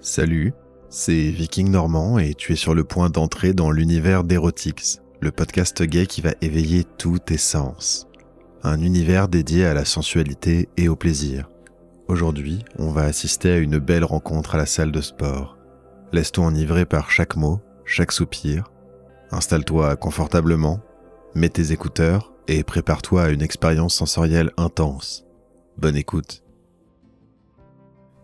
Salut, c'est Viking Normand et tu es sur le point d'entrer dans l'univers d'Erotix, le podcast gay qui va éveiller tous tes sens. Un univers dédié à la sensualité et au plaisir. Aujourd'hui, on va assister à une belle rencontre à la salle de sport. Laisse-toi enivrer par chaque mot, chaque soupir. Installe-toi confortablement, mets tes écouteurs et prépare-toi à une expérience sensorielle intense. Bonne écoute.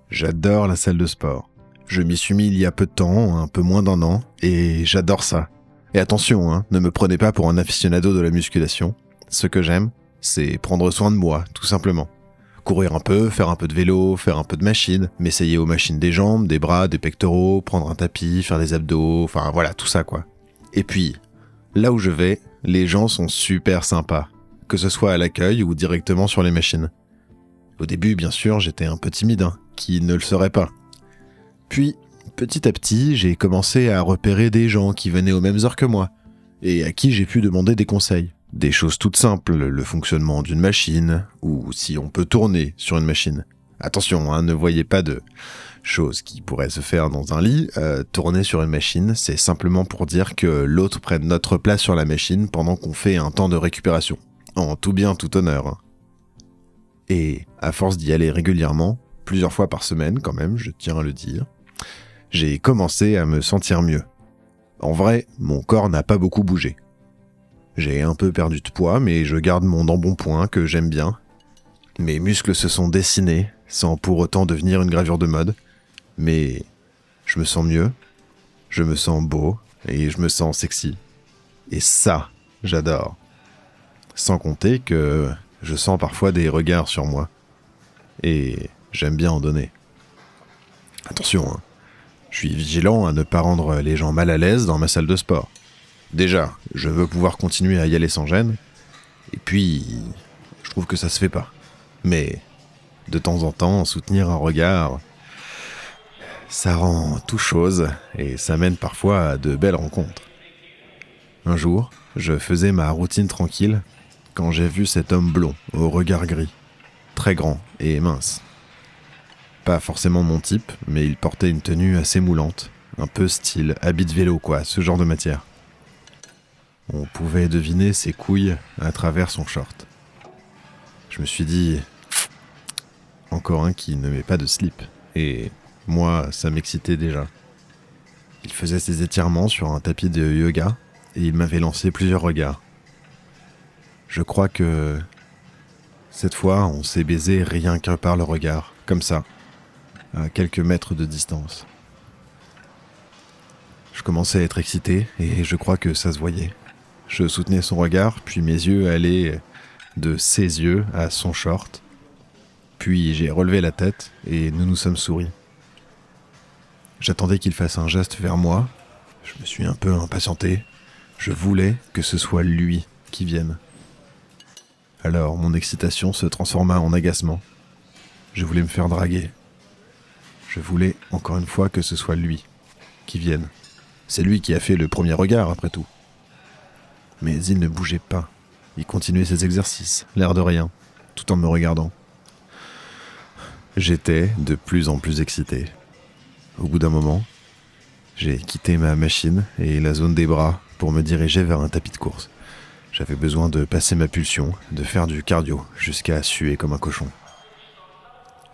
J'adore la salle de sport. Je m'y suis mis il y a peu de temps, un peu moins d'un an, et j'adore ça. Et attention, hein, ne me prenez pas pour un aficionado de la musculation. Ce que j'aime, c'est prendre soin de moi, tout simplement. Courir un peu, faire un peu de vélo, faire un peu de machine, m'essayer aux machines des jambes, des bras, des pectoraux, prendre un tapis, faire des abdos, enfin voilà, tout ça quoi. Et puis, là où je vais, les gens sont super sympas, que ce soit à l'accueil ou directement sur les machines. Au début, bien sûr, j'étais un peu timide, hein, qui ne le serait pas. Puis, petit à petit, j'ai commencé à repérer des gens qui venaient aux mêmes heures que moi, et à qui j'ai pu demander des conseils. Des choses toutes simples, le fonctionnement d'une machine, ou si on peut tourner sur une machine. Attention, hein, ne voyez pas de choses qui pourraient se faire dans un lit. Euh, tourner sur une machine, c'est simplement pour dire que l'autre prenne notre place sur la machine pendant qu'on fait un temps de récupération. En tout bien, tout honneur. hein. Et à force d'y aller régulièrement, plusieurs fois par semaine quand même, je tiens à le dire, j'ai commencé à me sentir mieux. En vrai, mon corps n'a pas beaucoup bougé. J'ai un peu perdu de poids, mais je garde mon embonpoint que j'aime bien. Mes muscles se sont dessinés, sans pour autant devenir une gravure de mode. Mais je me sens mieux, je me sens beau, et je me sens sexy. Et ça, j'adore. Sans compter que je sens parfois des regards sur moi. Et j'aime bien en donner. Attention, hein. je suis vigilant à ne pas rendre les gens mal à l'aise dans ma salle de sport. Déjà, je veux pouvoir continuer à y aller sans gêne. Et puis, je trouve que ça se fait pas. Mais, de temps en temps, soutenir un regard, ça rend tout chose et ça mène parfois à de belles rencontres. Un jour, je faisais ma routine tranquille quand j'ai vu cet homme blond au regard gris, très grand et mince. Pas forcément mon type, mais il portait une tenue assez moulante, un peu style habit de vélo quoi, ce genre de matière. On pouvait deviner ses couilles à travers son short. Je me suis dit, encore un qui ne met pas de slip, et moi, ça m'excitait déjà. Il faisait ses étirements sur un tapis de yoga, et il m'avait lancé plusieurs regards. Je crois que cette fois, on s'est baisé rien que par le regard, comme ça, à quelques mètres de distance. Je commençais à être excité et je crois que ça se voyait. Je soutenais son regard, puis mes yeux allaient de ses yeux à son short. Puis j'ai relevé la tête et nous nous sommes souris. J'attendais qu'il fasse un geste vers moi. Je me suis un peu impatienté. Je voulais que ce soit lui qui vienne. Alors mon excitation se transforma en agacement. Je voulais me faire draguer. Je voulais encore une fois que ce soit lui qui vienne. C'est lui qui a fait le premier regard, après tout. Mais il ne bougeait pas. Il continuait ses exercices, l'air de rien, tout en me regardant. J'étais de plus en plus excité. Au bout d'un moment, j'ai quitté ma machine et la zone des bras pour me diriger vers un tapis de course. J'avais besoin de passer ma pulsion, de faire du cardio, jusqu'à suer comme un cochon.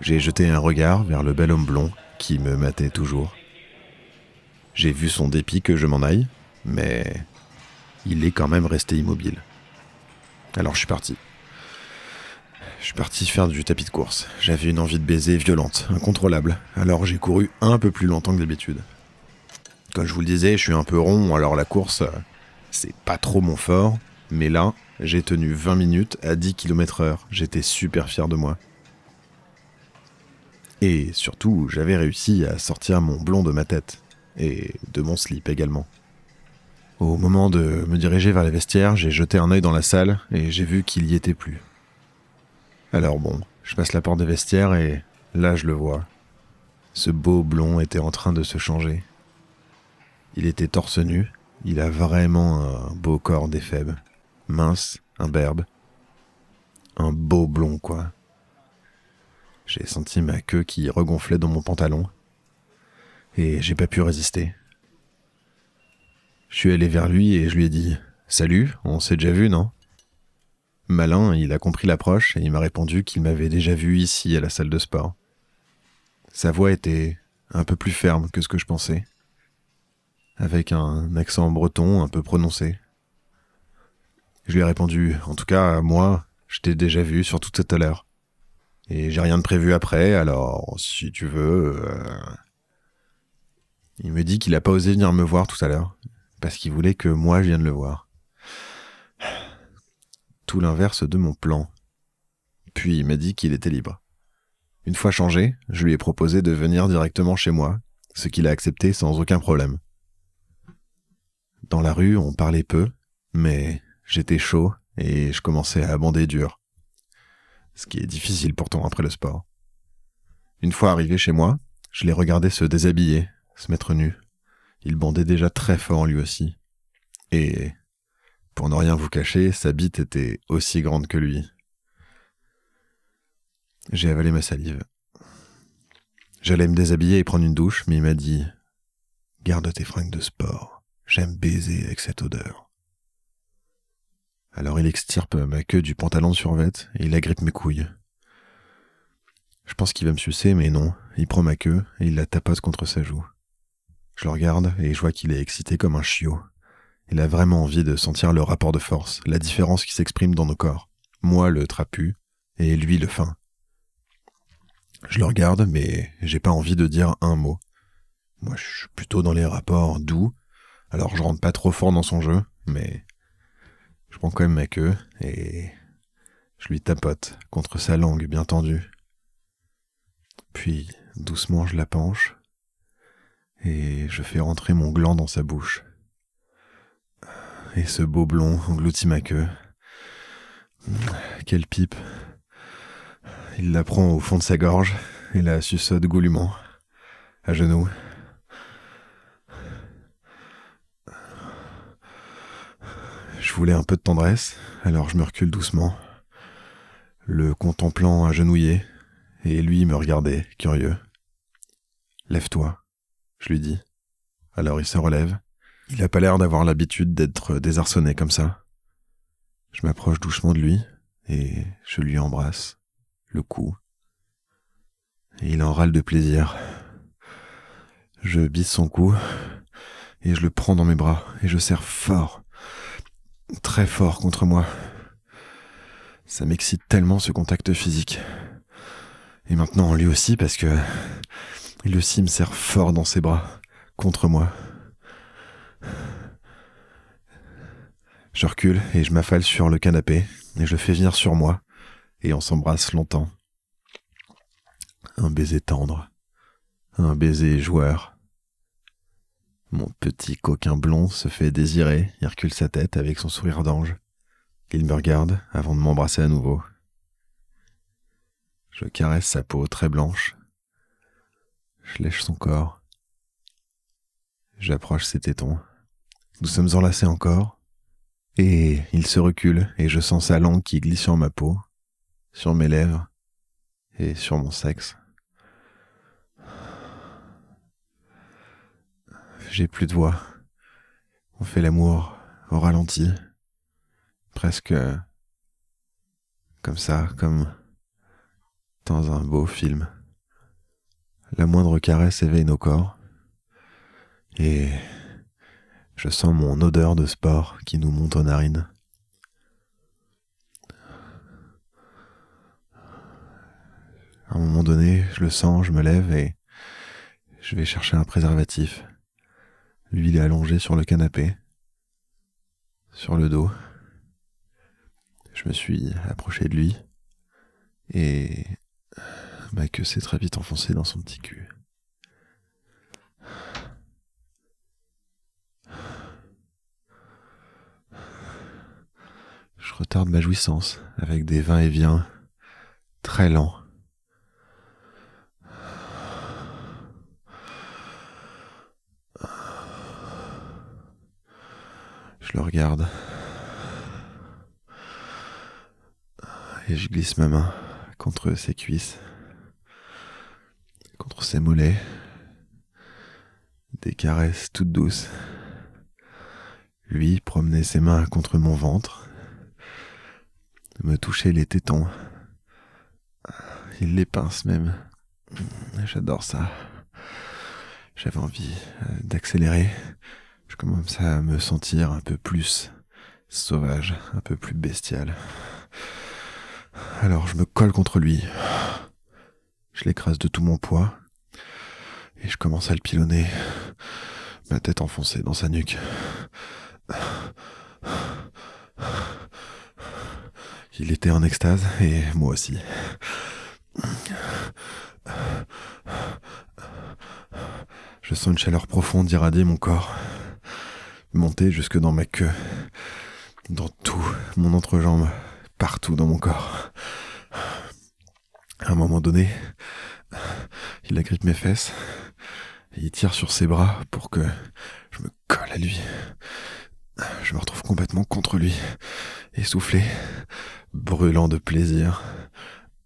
J'ai jeté un regard vers le bel homme blond qui me matait toujours. J'ai vu son dépit que je m'en aille, mais il est quand même resté immobile. Alors je suis parti. Je suis parti faire du tapis de course. J'avais une envie de baiser violente, incontrôlable. Alors j'ai couru un peu plus longtemps que d'habitude. Comme je vous le disais, je suis un peu rond, alors la course, c'est pas trop mon fort. Mais là, j'ai tenu 20 minutes à 10 km heure. J'étais super fier de moi. Et surtout, j'avais réussi à sortir mon blond de ma tête. Et de mon slip également. Au moment de me diriger vers les vestiaires, j'ai jeté un œil dans la salle et j'ai vu qu'il y était plus. Alors bon, je passe la porte des vestiaires et là je le vois. Ce beau blond était en train de se changer. Il était torse nu, il a vraiment un beau corps d'éphèbe, mince, imberbe. Un beau blond quoi. J'ai senti ma queue qui regonflait dans mon pantalon. et j'ai pas pu résister. Je suis allé vers lui et je lui ai dit Salut, on s'est déjà vu, non? Malin, il a compris l'approche et il m'a répondu qu'il m'avait déjà vu ici à la salle de sport. Sa voix était un peu plus ferme que ce que je pensais, avec un accent breton un peu prononcé. Je lui ai répondu En tout cas, moi, je t'ai déjà vu, sur toute cette heure. Et j'ai rien de prévu après, alors si tu veux. Euh, il me dit qu'il a pas osé venir me voir tout à l'heure, parce qu'il voulait que moi je vienne le voir. Tout l'inverse de mon plan. Puis il m'a dit qu'il était libre. Une fois changé, je lui ai proposé de venir directement chez moi, ce qu'il a accepté sans aucun problème. Dans la rue, on parlait peu, mais j'étais chaud et je commençais à abonder dur. Ce qui est difficile pourtant après le sport. Une fois arrivé chez moi, je l'ai regardé se déshabiller, se mettre nu. Il bandait déjà très fort lui aussi. Et, pour ne rien vous cacher, sa bite était aussi grande que lui. J'ai avalé ma salive. J'allais me déshabiller et prendre une douche, mais il m'a dit Garde tes fringues de sport. J'aime baiser avec cette odeur. Alors il extirpe ma queue du pantalon de survêt et il agrippe mes couilles. Je pense qu'il va me sucer, mais non. Il prend ma queue et il la tapote contre sa joue. Je le regarde et je vois qu'il est excité comme un chiot. Il a vraiment envie de sentir le rapport de force, la différence qui s'exprime dans nos corps. Moi le trapu et lui le fin. Je le regarde, mais j'ai pas envie de dire un mot. Moi, je suis plutôt dans les rapports doux, alors je rentre pas trop fort dans son jeu, mais prends quand même ma queue et je lui tapote contre sa langue bien tendue. Puis, doucement, je la penche et je fais rentrer mon gland dans sa bouche. Et ce beau blond engloutit ma queue. Quelle pipe. Il la prend au fond de sa gorge et la suçote goulûment, à genoux. Je voulais un peu de tendresse, alors je me recule doucement, le contemplant agenouillé, et lui me regardait, curieux. Lève-toi je lui dis. Alors il se relève. Il a pas l'air d'avoir l'habitude d'être désarçonné comme ça. Je m'approche doucement de lui et je lui embrasse le cou. Et il en râle de plaisir. Je bise son cou et je le prends dans mes bras et je serre fort, très fort contre moi. Ça m'excite tellement ce contact physique. Et maintenant lui aussi parce que il aussi me serre fort dans ses bras, contre moi. Je recule et je m'affale sur le canapé et je fais venir sur moi et on s'embrasse longtemps. Un baiser tendre, un baiser joueur. Mon petit coquin blond se fait désirer, il recule sa tête avec son sourire d'ange. Il me regarde avant de m'embrasser à nouveau. Je caresse sa peau très blanche je lèche son corps. J'approche ses tétons. Nous sommes enlacés encore. Et il se recule et je sens sa langue qui glisse sur ma peau, sur mes lèvres et sur mon sexe. Plus de voix. On fait l'amour au ralenti, presque comme ça, comme dans un beau film. La moindre caresse éveille nos corps. Et je sens mon odeur de sport qui nous monte aux narines. À un moment donné, je le sens, je me lève et je vais chercher un préservatif. Lui, il est allongé sur le canapé, sur le dos. Je me suis approché de lui et ma queue s'est très vite enfoncée dans son petit cul. Je retarde ma jouissance avec des vins et viens très lents. Je regarde. Et je glisse ma main contre ses cuisses contre ses mollets, des caresses toutes douces. Lui promenait ses mains contre mon ventre, me touchait les tétons. Il les pince même. J'adore ça. J'avais envie euh, d'accélérer. Je commence à me sentir un peu plus sauvage, un peu plus bestial. Alors je me colle contre lui. Je l'écrase de tout mon poids. Et je commence à le pilonner, ma tête enfoncée dans sa nuque. Il était en extase et moi aussi. Je sens une chaleur profonde irradier mon corps, monter jusque dans ma queue, dans tout mon entrejambe, partout dans mon corps. À un moment donné, il agrippe mes fesses il tire sur ses bras pour que je me colle à lui. Je me retrouve complètement contre lui, essoufflé, brûlant de plaisir,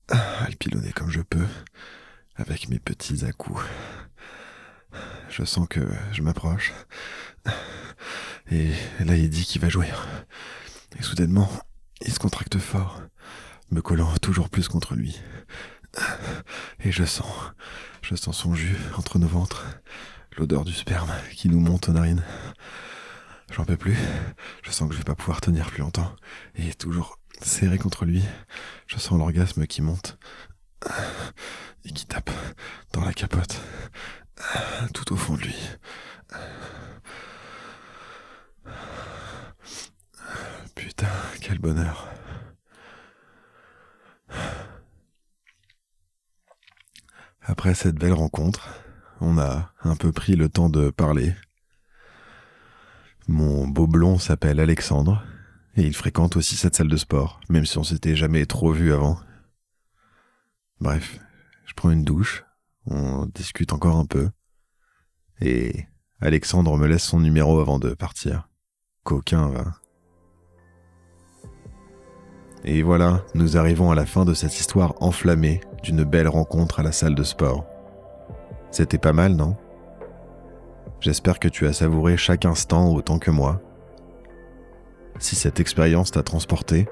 à le comme je peux, avec mes petits à-coups. Je sens que je m'approche. Et là, il dit qu'il va jouir. Et soudainement, il se contracte fort, me collant toujours plus contre lui. Et je sens, je sens son jus entre nos ventres, l'odeur du sperme qui nous monte aux narines. J'en peux plus, je sens que je vais pas pouvoir tenir plus longtemps. Et toujours serré contre lui, je sens l'orgasme qui monte et qui tape dans la capote, tout au fond de lui. Putain, quel bonheur. Après cette belle rencontre, on a un peu pris le temps de parler. Mon beau blond s'appelle Alexandre et il fréquente aussi cette salle de sport, même si on s'était jamais trop vu avant. Bref, je prends une douche, on discute encore un peu et Alexandre me laisse son numéro avant de partir. Coquin va. Et voilà, nous arrivons à la fin de cette histoire enflammée d'une belle rencontre à la salle de sport. C'était pas mal, non? J'espère que tu as savouré chaque instant autant que moi. Si cette expérience t'a transporté,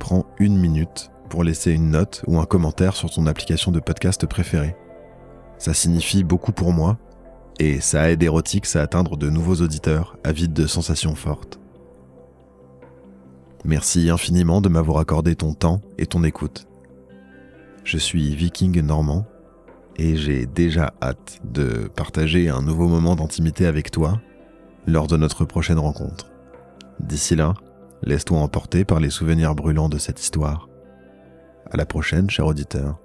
prends une minute pour laisser une note ou un commentaire sur ton application de podcast préférée. Ça signifie beaucoup pour moi et ça aide Erotix à atteindre de nouveaux auditeurs avides de sensations fortes. Merci infiniment de m'avoir accordé ton temps et ton écoute. Je suis viking normand et j'ai déjà hâte de partager un nouveau moment d'intimité avec toi lors de notre prochaine rencontre. D'ici là, laisse-toi emporter par les souvenirs brûlants de cette histoire. À la prochaine, cher auditeur.